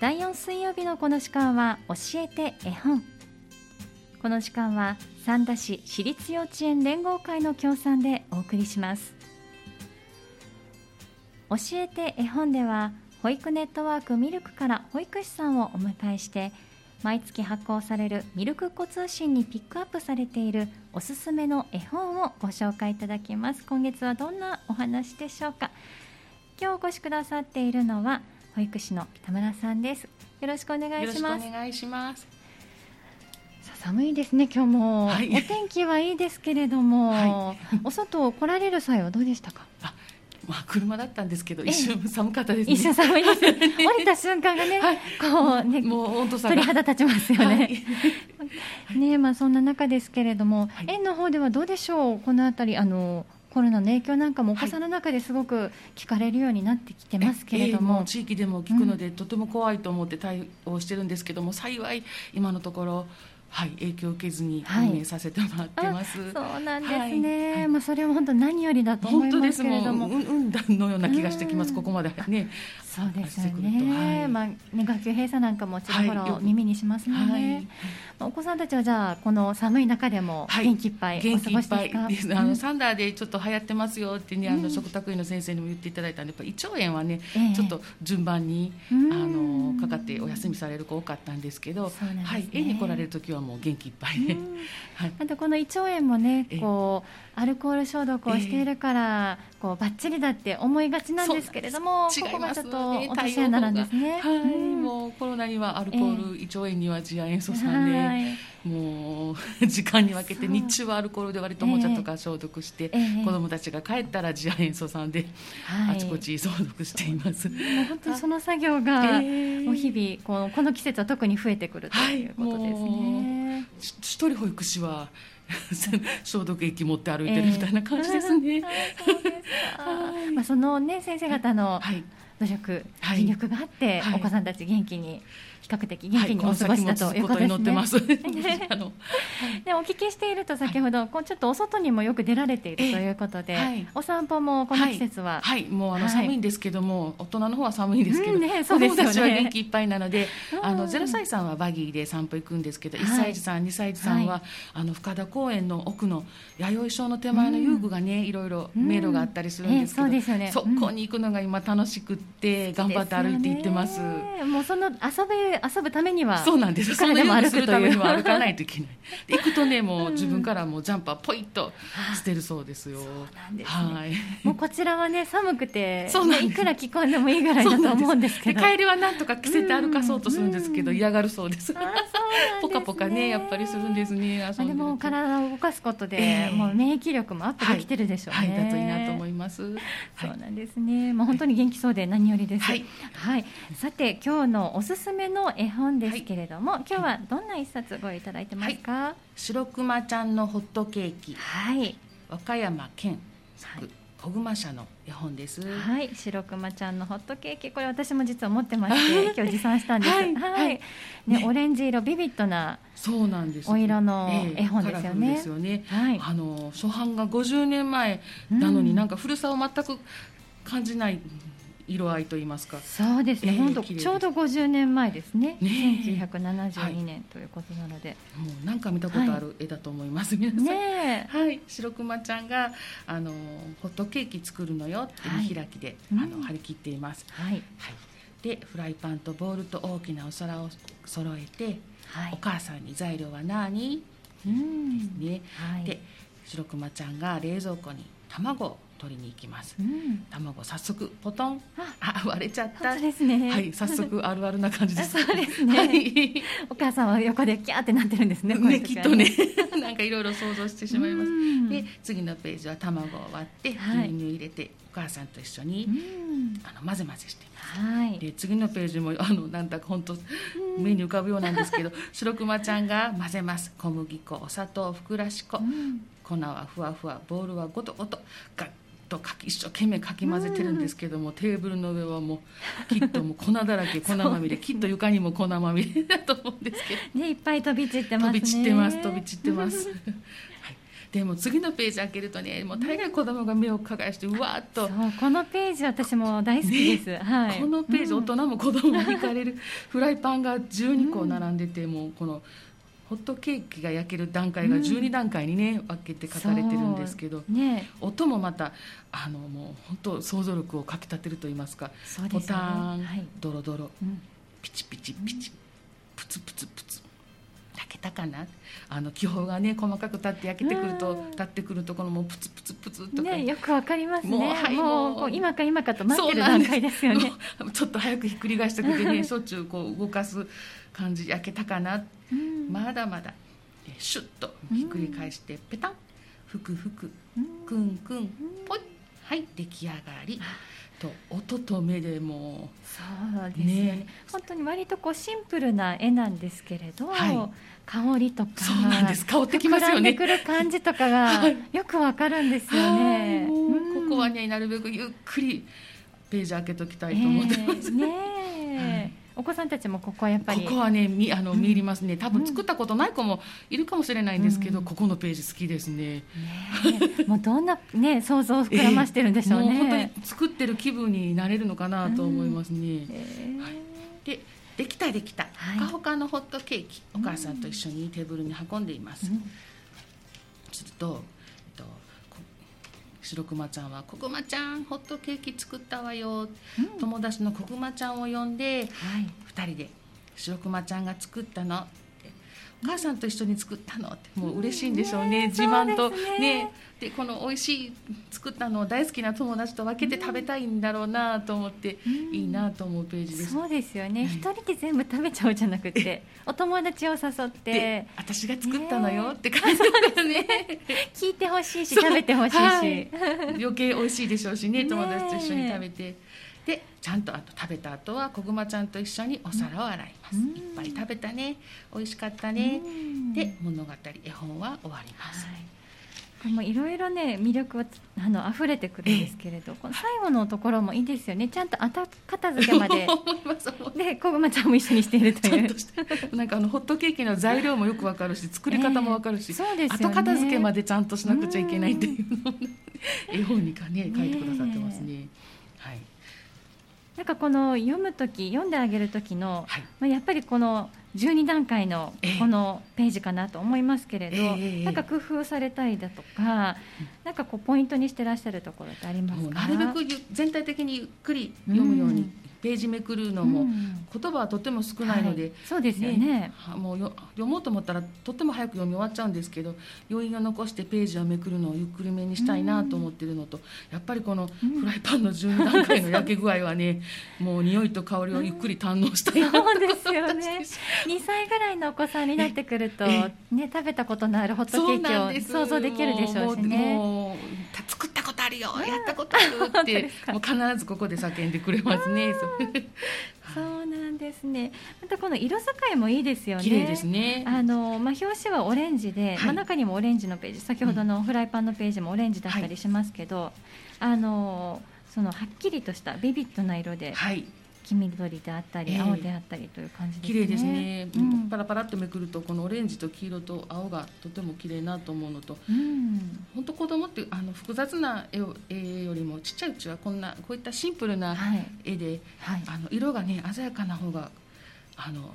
第4水曜日のこの時間は教えて絵本。この時間は三田市私立幼稚園連合会の協賛でお送りします。教えて絵本では保育ネットワークミルクから保育士さんをお迎えして毎月発行されるミルクっ子通信にピックアップされているおすすめの絵本をご紹介いただきます。今月はどんなお話でしょうか。今日お越しくださっているのは保育士の北村さんです。よろしくお願いします。お願いします。寒いですね今日も、はい、お天気はいいですけれども、はい、お外来られる際はどうでしたか？まあ、車だったんすけど、一瞬寒かったです、ね、一瞬寒いです。降りた瞬間がね、はい、こうね、もう温度差鳥肌立ちますよね。はい、ね、まあ、そんな中ですけれども、はい、園の方ではどうでしょう、このあたり、あの。コロナの影響なんかもお子さんの中ですごく聞かれるようになってきてますけれども、えー、地域でも聞くので、うん、とても怖いと思って対応してるんですけども幸い今のところはい、影響を受けずに運営させてもらってます。はい、そうなんですね。はい、まあそれは本当何よりだと思います。けれども、本当です。もう運んのような気がしてきます。ここまでね。そうですよね。はい、まあね学級閉鎖なんかもちらほら耳にしますので、はい。お子さんたちはじゃあこの寒い中でも元気いっぱいお過ごしですか？あのサンダーでちょっと流行ってますよってねあの食卓医の先生にも言っていただいたんで、やっぱ胃腸炎はね、ちょっと順番にあのかかってお休みされる子多かったんですけど、はい、園に来られる時はもう元気いっぱいで、はい、あとこの胃腸炎もねこうアルコール消毒をしているから、こうバッチリだって思いがちなんですけれども、ここがちょっと落とし穴なんですね。はい、もうコロナにはアルコール、胃腸炎には次亜塩素酸で、はい、もう時間に分けて日中はアルコールで割とおもちゃとか消毒して、えー、子どもたちが帰ったら次亜塩素酸であちこち消毒しています。もう本当にその作業が、もう日々このこの季節は特に増えてくるということですね。一人保育士は 消毒液持って歩いてるみたいな感じですね。えー、そ。まあそのね先生方の努力、はい、尽力があって、はい、お子さんたち元気に比較的元気にお過ごしたということですね。でお聞きしていると先ほど、こうちょっとお外にもよく出られているということで、お散歩もこの季節は、はい。もうあの寒いんですけども、大人の方は寒いんですけど、ね、そうですよね、は元気いっぱいなので、あのゼロ歳さんはバギーで散歩行くんですけど、1歳児さん、2歳児さんは、あの深田公園の奥の弥生省の手前の遊具がね、いろいろ迷路があったりするんですけど、そこに行くのが今楽しくって頑張って歩いて行ってます。もうその遊べ遊ぶためにはそうなんです。そのようにするためには歩かないといけない。行くとねもう自分からもうジャンパーポイッと捨てるそうですよ、はい。もうこちらはね寒くてそうなんいくら着込んでもいいぐらいだと思うんですけど。帰りはなんとか着せて歩かそうとするんですけど嫌がるそうです。ポカポカねやっぱりするんですね。あでも体を動かすことで、もう免疫力もアップできてるでしょうね、はい、だといいなと思います、そうなんですね。もう本当に元気そうで何よりです。はい、はい、さて今日のおすすめの絵本ですけれども、はい、今日はどんな一冊ごいただいてますか、はい、白熊ちゃんのホットケーキ。はい。和歌山県作、小熊社の絵本です。はい、白熊ちゃんのホットケーキ、これ私も実は持ってまして、今日持参したんです。はい、はい、ね、オレンジ色ビビッドな。そうなんです。お色の絵本ですよね。えー、ですよね。はい、あの初版が50年前なのに、なんか古さを全く感じない色合いと言いますか。そうですね、本当ちょうど50年前ですね。ね1972年ということなので、もう何か見たことある絵だと思います、皆さん、ね、はい。白熊ちゃんがあのホットケーキ作るのよって見開きで、はい、あの張り切っています、はい、はい、でフライパンとボウルと大きなお皿を揃えて、はい、お母さんに材料は何？うん。ですね、はい、で白熊ちゃんが冷蔵庫に卵を取りに行きます、うん、卵早速ポトン。あ。割れちゃった。ですね。はい早速あるあるな感じです。そうですね、はい、お母さんは横でキャーってなってるんですねねきっとね。なんかいろいろ想像してしまいます。で次のページは卵を割って牛乳入れて、お母さんと一緒にあの混ぜ混ぜして。います、はい、で次のページもあのなんだか本当目に浮かぶようなんですけど白熊ちゃんが混ぜます。小麦粉お砂糖ふくらし粉、粉はふわふわボールはごとごとガッとかき一生懸命かき混ぜてるんですけども、テーブルの上はもうきっともう粉だらけ 粉まみれきっと床にも粉まみれだと思うんですけど、ね、いっぱい飛び散ってます、ね、飛び散ってます飛び散ってます、はい、でも次のページ開けるとねもう大概子供が目をかがやしてうわーっと。このページ私も大好きです、ね、はい、このページ、大人も子供も惹かれる。フライパンが12個並んでて、もうこのホットケーキが焼ける段階が12段階にね、分けて書かれてるんですけど、ね、音もまたあのもう本当想像力をかきたてると言いますかそうです、ね、ボタン、はい、ドロドロ、うん、ピチピチピチ、うん、プツプツプツ焼けたかな？あの気泡がね細かく立って焼けてくると立ってくるところもプツプツプツとか、ね、よくわかりますね。もう,、はい、もう今か今かと待ってる段階ですよね。ちょっと早くひっくり返してくれてね しょっちゅうこう動かす感じ焼けたかな、うん、まだまだシュッとひっくり返してペタンふくふくくん。くん。ぽいはい出来上がりと音と目でもそうですよね、ね、本当に割とこうシンプルな絵なんですけれど、はい、香りとかそうなんです。香ってきますよね。くる感じとかが よくわかるんですよね、はい、ここはねなるべくゆっくりページ開けときたいと思ってます、えー、ね、はいお子さんたちもここはやっぱり。ここはねみあの見入りますね。多分作ったことない子もいるかもしれないんですけど、うん、ここのページ好きですね。ねもうどんなね想像を膨らましてるんでしょうね、えー、本当に作ってる気分になれるのかなと思いますね、え。ー、はい、でできたできた、はい、ほかほかのホットケーキ。お母さんと一緒にテーブルに運んでいます、うん、すると白熊ちゃんは「こぐまちゃんホットケーキ作ったわよ」うん、友達のこぐまちゃんを呼んで、はい、2人で「白熊ちゃんが作ったの」お母さんと一緒に作ったのってもう嬉しいんでしょうね、うん、自慢とね。ね。でこの美味しい作ったのを大好きな友達と分けて食べたいんだろうなと思って、うん、いいなと思うページです、そうですよね。一、人で全部食べちゃうじゃなくて お友達を誘って私が作ったのよって感じですね。聞いてほしいし食べてほしいし、はい、余計美味しいでしょうしね友達と一緒に食べて。でちゃんとあと食べた後はこぐまちゃんと一緒にお皿を洗います、うん、いっぱい食べたね。美味しかったね、うん、で物語絵本は終わります、はい。もいろいろね魅力はあの溢れてくるんですけれど、この最後のところもいいですよね。ちゃんとあた片付けまで。でこぐまちゃんも一緒にしているという。なんかあのホットケーキの材料もよくわかるし、作り方もわかるし、えー、そうです、ね、後片付けまでちゃんとしなくちゃいけないっていうのを絵本にかね書いてくださってますね。はい。なんかこの読む時読んであげる時の、はい、まあ、やっぱりこの12段階のこのページかなと思いますけれど、えー、なんか工夫されたりだとか、なんかこうポイントにしてらっしゃるところってありますか？なるべく全体的にゆっくり読むようにページめくるのも、言葉はとても少ないので、はい、そうですよね、ね、もう読もうと思ったらとっても早く読み終わっちゃうんですけど余韻を残してページをめくるのをゆっくりめにしたいなと思ってるのと、やっぱりこのフライパンの12段階の焼け具合はね、もう匂いと香りをゆっくり堪能したいな、そうですよね。2歳ぐらいのお子さんになってくると、ね、食べたことのあるホットケーキを想像できるでしょうしね。るよやったことあるって もう必ずここで叫んでくれますね。そうなんですね。またこの色使いもいいですよね。綺麗ですね。あのまあ表紙はオレンジで、はい、まあ中にもオレンジのページ、先ほどのフライパンのページもオレンジだったりしますけど、はい、あのそのはっきりとしたビビッドな色で、はい、黄緑であったり、青であったりという感じですね。綺麗ですね、うん、パラパラっとめくるとこのオレンジと黄色と青がとても綺麗なと思うのと、うん、本当子供ってあの複雑な絵を絵よりもちっちゃいうちはこんなこういったシンプルな絵で、はい。はい、あの色がね鮮やかな方があの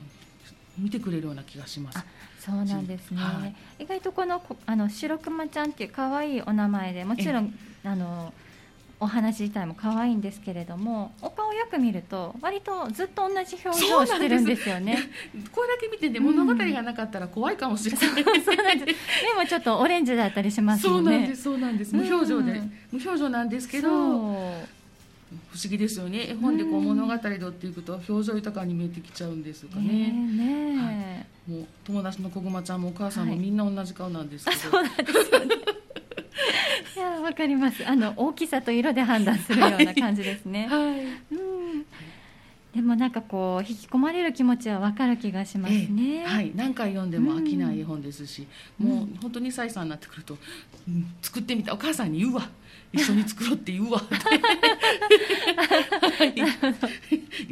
見てくれるような気がします。そうなんですね。はい、意外とこのあの白熊ちゃんっていう可愛いお名前でもちろんあのお話自体も可愛いんですけれどもお顔よく見ると割とずっと同じ表情をしてるんですよね。これだけ見てね物語がなかったら怖いかもしれない、うん、そうなんです。目もちょっとオレンジだったりしますよね。そうなんです。そうなんです。無表情で、うん、無表情なんですけど不思議ですよね。絵本でこう物語で追っていくと表情豊かに見えてきちゃうんですかね。ねはい、もう友達のこぐまちゃんもお母さんもみんな同じ顔なんですけど、はい、そうなんですよねいやわかります。あの大きさと色で判断するような感じですね、はい、うん。でもなんかこう引き込まれる気持ちは分かる気がしますね、えはい。何回読んでも飽きない絵本ですし、うん、もう本当に2歳さんになってくると、うん、作ってみたお母さんに言うわ。一緒に作ろうって言うわ。っ て言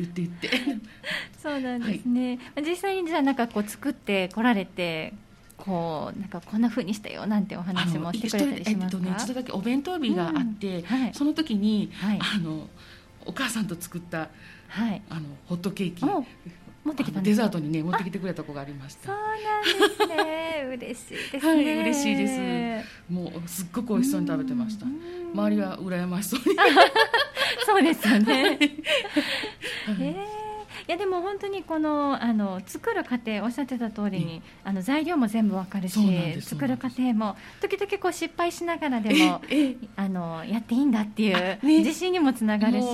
って言って。そうなんですね、はい、実際にじゃあなんかこう作ってこられてこうなんかこんなふうにしたよなんてお話もしてくれたりしますか、えっとね、一度だけお弁当日があって、うんはい、その時に、はい、あのお母さんと作った、はい、あのホットケーキ持ってきたデザートにね持ってきてくれた子がありました。そうなんですね。嬉しいですね、はい、嬉しいです。もうすっごく美味しそうに食べてました。周りは羨ましそうに。そうですよね、はい、えーいやでも本当にこのあの作る過程おっしゃってた通りにあの材料も全部わかるし作る過程も時々こう失敗しながらでもあのやっていいんだっていう、ね、自信にもつながるし。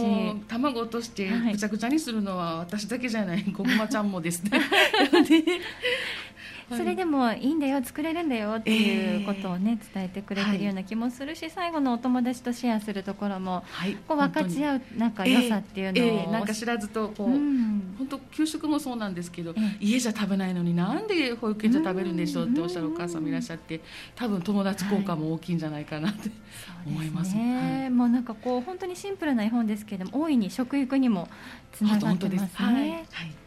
卵落としてぐちゃぐちゃにするのは私だけじゃない、ごまちゃんもですね それでもいいんだよ作れるんだよっていうことをね、伝えてくれてるような気もするし、最後のお友達とシェアするところも、こう分かち合うなんか良さっていうのを、なんか知らずとこう、本当給食もそうなんですけど、家じゃ食べないのになんで保育園じゃ食べるんでしょうっておっしゃるお母さんもいらっしゃって多分友達効果も大きいんじゃないかなって思います,、ね。もうなんかこう本当にシンプルな絵本ですけれども大いに食育にもつながってますね。はい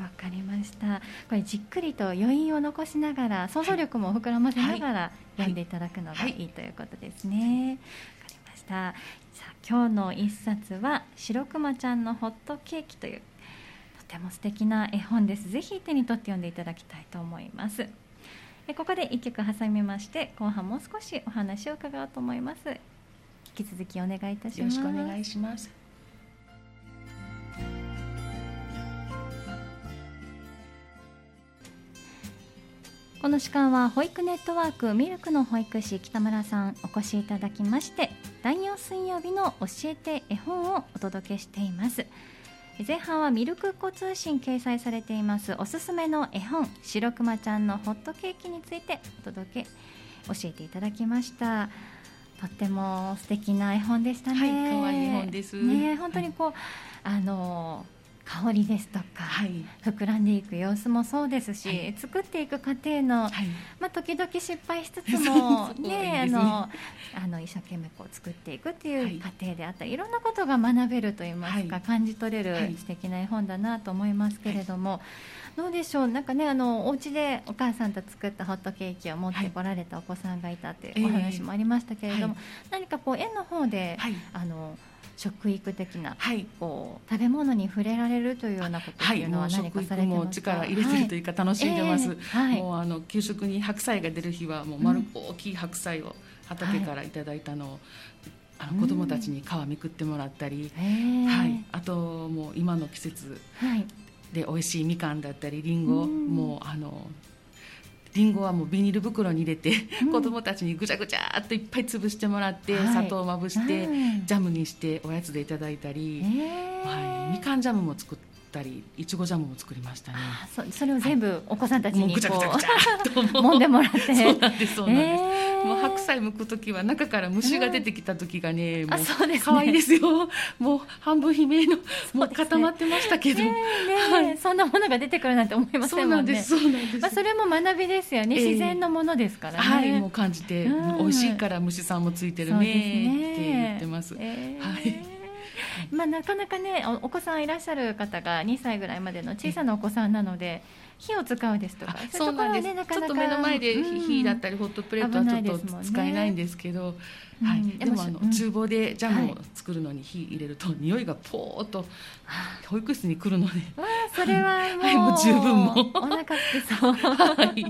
わかりました。これじっくりと余韻を残しながら想像力も膨らませながら読んでいただくのがい。いということですね。わ、かりました。さあ今日の一冊は白熊ちゃんのホットケーキというとても素敵な絵本です。ぜひ手に取って読んでいただきたいと思います。ここで一曲挟みまして後半もう少しお話を伺おうと思います。引き続きお願いいたします。よろしくお願いしますこの時間は保育ネットワークミルクの保育士北村さんお越しいただきまして第4水曜日の教えて絵本をお届けしています前半はミルクっ子通信掲載されていますおすすめの絵本白くまちゃんのホットケーキについてお届け教えていただきましたとっても素敵な絵本でしたね。はい、可愛い絵本です。ね、本当にこう、はい、あの香りですとか、はい、膨らんでいく様子もそうですし、はい、作っていく過程の、はい、まあ、時々失敗しつつも ね、ね、あのあの一生懸命こう作っていくっていう過程であったり、い、ろんなことが学べるといいますか、感じ取れる素敵な絵本だなと思いますけれども。どうでしょう？なんかねあのお家でお母さんと作ったホットケーキを持ってこられたお子さんがいたというお話もありましたけれども、えー、何かこう園の方で、あの食育的な、はい、こう食べ物に触れられるというようなことっていうのは何かされてますか、はい、も力入れてるとい。うか楽しんでます、はい、もうあの給食に白菜が出る日はもう丸大きい。白菜を畑からい。ただい。たのを、あの子供たちに皮めくってもらったり、はい、あともう今の季節で美味しい。みかんだったりりんごもうあのりんごはもうビニール袋に入れて、うん、子供たちにぐちゃぐちゃっといっぱい潰してもらって、はい、砂糖をまぶして、ジャムにしておやつでいただいたり、はい、みかんジャムも作ったりいちごジャムも作りましたね。そそれを全部お子さんたちにこう、ぐちゃぐちゃぐちゃと揉んでもらって。そうなんですそうなんです、えー、もう白菜剥く時は中から虫が出てきた時がね、もう可愛いですよ。もう半分悲鳴のもう固まってましたけど、ねはい、そんなものが出てくるなんて思いませんもんね。そうなんですまあ、それも学びですよね、えー、自然のものですからね。はいもう感じて、美味しいから虫さんもついてるねって言ってます、えー、はいまあ、なかなかねお子さんいらっしゃる方が2歳ぐらいまでの小さなお子さんなので火を使うですとか。そうなんです、ね、ちょっと目の前で火だったりホットプレートはちょっと使えないんですけど、はい、でもあの、厨房でジャムを作るのに火入れると、匂いがポーっと保育室に来るので、それはもう,、はい、もう十分も。お腹ってそう、はい、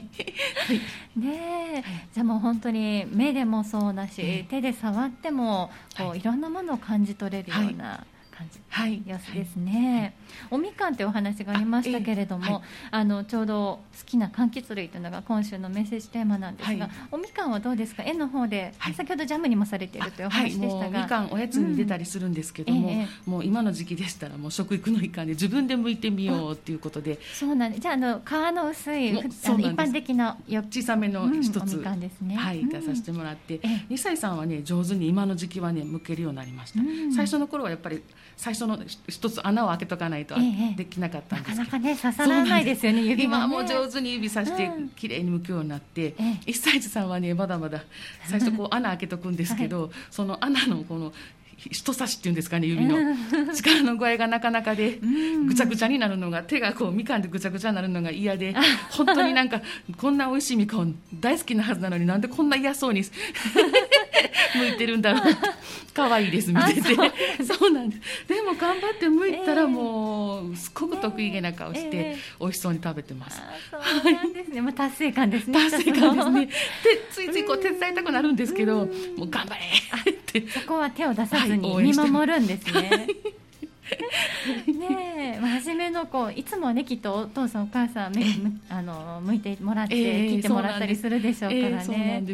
ねじゃあもう本当に目でもそうだし、手で触ってもこう、い、ろんなものを感じ取れるような。感じ、はい、様子ですね、はい、おみかんってお話がありましたけれどもあ、はい、あのちょうど好きな柑橘類というのが今週のメッセージテーマなんですが、おみかんはどうですか？園の方で、先ほどジャムにもされているというお話でしたが、みかんおやつに出たりするんですけども、うんえ。もう今の時期でしたらもう食育の一環で自分で剥いてみようっていうことで。そうなんです。じゃあの皮の薄い一般的な小さめの一つ、うん、ですね、はい、出させてもらって、うん、2歳さんはね上手に今の時期はね剥けるようになりました、うん、最初の頃はやっぱり最初の一つ穴を開けとかないとできなかったんですけど、ええ、なかなかね刺さらないですよね指も、ね、今はもう上手に指さして綺麗に向くようになって、うん、1歳児さんはねまだまだ最初こう穴開けとくんですけど、はい、その穴のこの人差しっていうんですかね指の。力の具合がなかなかでぐちゃぐちゃになるのが手がこうみかんでぐちゃぐちゃになるのが嫌で本当になんかこんな美味しいみかん大好きなはずなのになんでこんな嫌そうに 向いてるんだろう 可愛いです見てて。そう。なんです。でも頑張って剥いたらもうすごく得意げな顔して、美味しそうに食べてます、そうなんですね、まあ、達成感ですね。達成感ですね。でついついこう手伝いたくなるんですけどもう頑張れって。そこは手を出さずに見守るんですね、ねえ、初めの子いつもねきっとお父さんお母さんめあの向いてもらって、聞いてもらったりするでしょうからね。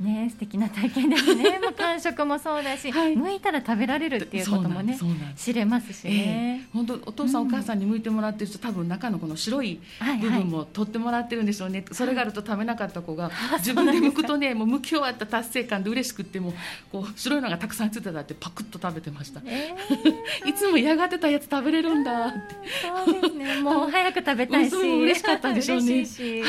ね素敵な体験ですね。もう感触もそうだし、はい、向いたら食べられるっていうこともね知れますしね。本当お父さん、お母さんに向いてもらってると多分中のこの白い部分も取ってもらってるんでしょうね。それがあると食べなかった子が 自分で剥くとねもう剥き終わった達成感で嬉しくってもこう白いのがたくさんついてたってパクッと食べてました。いつも嫌がってたやつ食べれるんだ。ってそうですね。もう早く食べたいし。嬉しかったでしょうね。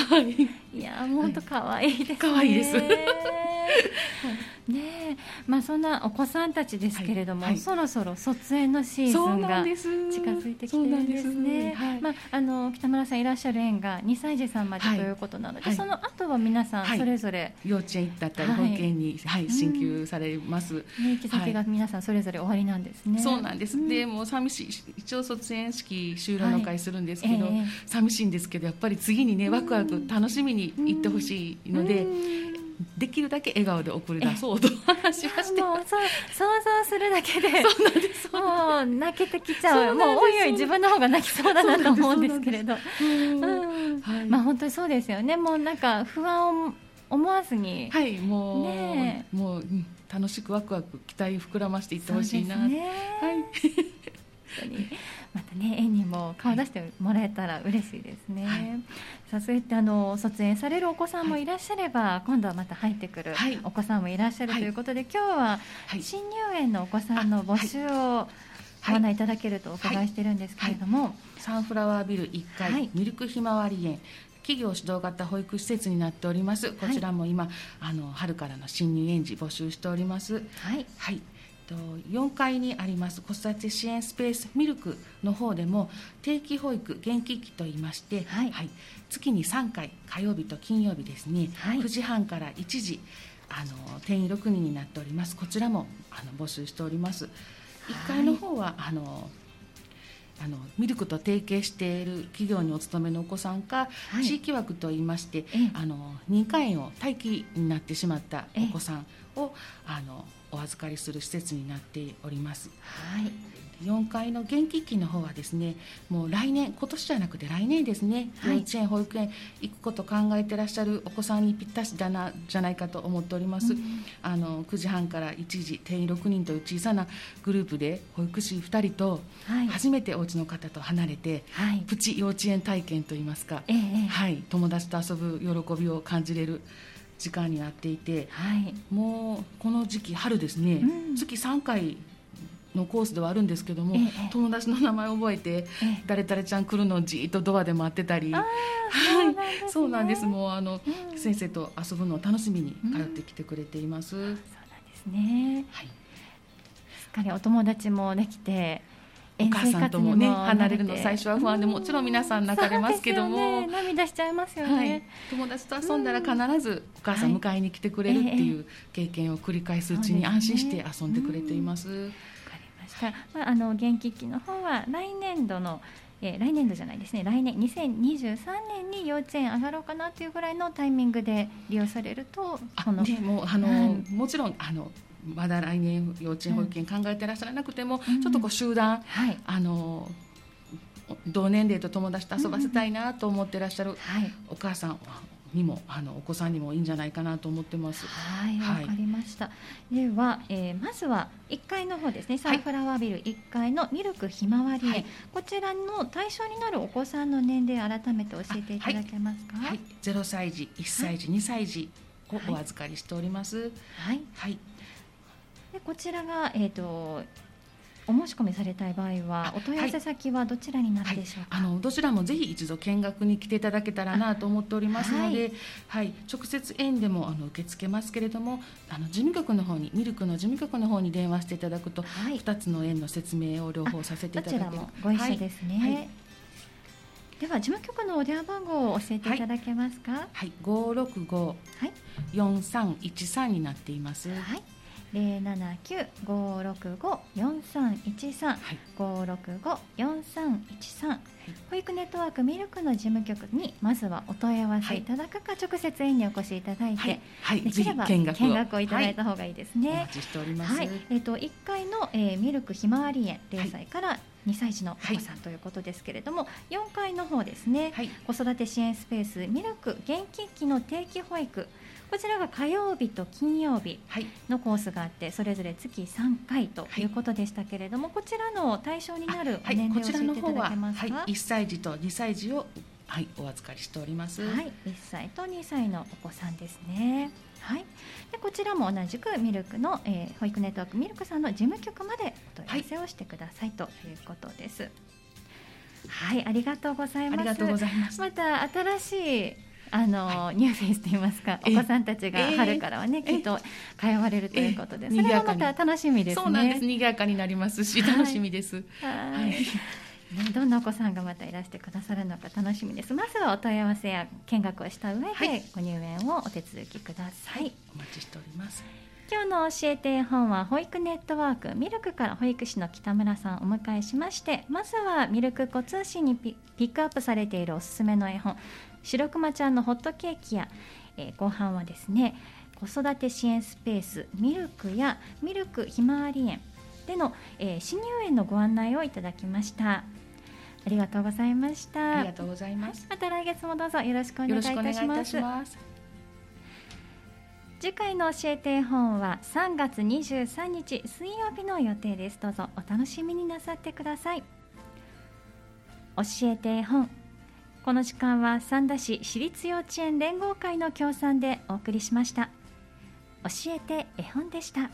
はい、いやもう本当可愛いですね。可愛いです ねまあ、そんなお子さんたちですけれども、はい。はい、そろそろ卒園のシーズンが近づいてきてるんですね。す。まあ、あの北村さんいらっしゃる園が2歳児さんまでということなので、はい、その後は皆さんそれぞれ、幼稚園だったり保育園に、はい。進級されます。ね、行き先が皆さんそれぞれ終わりなんですね。そうなんです。でもう寂しい一応卒園式終了の会するんですけど、えー、寂しいんですけどやっぱり次にねワクワク楽しみに行ってほしいので。できるだけ笑顔で送り出そうと話しましてもうそう想像するだけで。そうなんです。もう泣けてきちゃう。もうおいおい自分の方が泣きそうだなと思うんですけれど、まあ本当にそうですよね。もうなんか不安を思わずに。はいもう、ね、もう楽しくワクワク期待膨らましていってほしいな、ね、はい。当にまたね園にも顔出してもらえたら嬉しいですね、はい、さあそういってあの卒園されるお子さんもいらっしゃれば、はい、今度はまた入ってくるお子さんもいらっしゃるということで、今日は新入園のお子さんの募集をご案内いただけるとお伺いしてるんですけれども、サンフラワービル1階、ミルクひまわり園企業指導型保育施設になっております。こちらも今、あの春からの新入園児募集しております。はい。はい。と4階にあります子育て支援スペースミルクの方でも定期保育元気期といいまして、はい、はい、月に3回火曜日と金曜日ですね、はい、9時半から1時あの定員6人になっております。こちらもあの募集しております。1階の方は、あのあのミルクと提携している企業にお勤めのお子さんか、はい、地域枠といいましてあの認可園を待機になってしまったお子さんをあのお預かりする施設になっております。はい。4階の元気期の方はですねもう来年今年じゃなくて来年ですね、はい、幼稚園保育園行くこと考えてらっしゃるお子さんにぴったしだなじゃないかと思っております、うん、あの9時半から1時定員6人という小さなグループで保育士2人と初めてお家の方と離れて、はい、プチ幼稚園体験といいますか、ええ、はい、友達と遊ぶ喜びを感じれる時間になっていて、はい、もうこの時期春ですね、うん、月3回のコースではあるんですけども、ええ、友達の名前を覚えて、え、誰々ちゃん来るのをじっとドアで待ってたり、はい、そうなんですもうあの、うん、先生と遊ぶのを楽しみに通ってきてくれています。うん、そうなんですね、はい、すっかりお友達もできてお母さんともね離れるの最初は不安でもちろん皆さん泣かれますけども、ね、涙しちゃいますよね、はい、友達と遊んだら必ずお母さん迎えに来てくれるっていう経験を繰り返すうちに安心して遊んでくれています。わ、ね、かりました。まああの元気期の方は来年度のえー、来年度じゃないですね。来年2023年に幼稚園上がろうかなというぐらいのタイミングで利用されるとそのでもあの、うん、もちろんあのまだ来年幼稚園保育園考えてらっしゃらなくても、うん、ちょっとこう集団、はい、あの同年齢と友達と遊ばせたいなと思ってらっしゃるお母さんにもあのお子さんにもいいんじゃないかなと思ってます。はい、わ、はい、かりました。では、えー、まずは1階の方ですね、サンフラワービル1階のミルクひまわり園、はい、こちらの対象になるお子さんの年齢改めて教えていただけますか？はい、0歳児、1歳児、2歳児をお預かりしております。はい。はいでこちらが、えーと、お申し込みされたい場合はお問い合わせ先はどちらになるでしょうか、はい。はい、あのどちらもぜひ一度見学に来ていただけたらなと思っておりますので、はい、直接園でもあの受け付けますけれどもあの事務局の方にミルクの事務局の方に電話していただくと、はい、2つの園の説明を両方させていただける。ご一緒ですね、では事務局のお電話番号を教えていただけますか？はい、五六五四三一三になっています。はい。零七九五六五四三一三。五六五四三一三。保育ネットワークミルクの事務局にまずはお問い合わせいただくか、はい、直接園にお越しいただいて、はい、はい、できれば見学を。いただいた方がいいですね。はい、お待ちしております。はい、えっ、ー、と一階の、えー、ミルクひまわり園零歳から、2歳児のお子さんということですけれども、はい、4階の方ですね、はい、子育て支援スペースミルク元気期の定期保育こちらが火曜日と金曜日のコースがあって、それぞれ月3回ということでしたけれども、こちらの対象になるお年齢を教えていただけますか、はい、1歳児と2歳児をはい、お預かりしております。はい、1歳と2歳のお子さんですね。はい。でこちらも同じくミルクの、えー、保育ネットワークミルクさんの事務局までお問い合わせをしてください、ということです。はい、ありがとうございます。ありがとうございます。また新しいあの、はい、ニューフェイスと言いますかお子さんたちが春からはね、きっと通われるということで、それもまた楽しみですね。そうなんです。賑やかになりますし楽しみです、はい。ね、どんなお子さんがまたいらしてくださるのか楽しみです。まずはお問い合わせや見学をした上でご入園をお手続きください、はい、お待ちしております。今日の教えて絵本は保育ネットワークミルクから保育士の北村さんをお迎えしましてまずはミルク子通信にピックアップされているおすすめの絵本白熊ちゃんのホットケーキや、えー、後半はですね子育て支援スペースミルクやミルクひまわり園での、えー、新入園のご案内をいただきました。ありがとうございました。ありがとうございます。また来月もどうぞよろしくお願いいたします。次回の教えて絵本は3月23日水曜日の予定です。どうぞお楽しみになさってください。教えて絵本この時間は三田市私立幼稚園連合会の協賛でお送りしました。教えて絵本でした。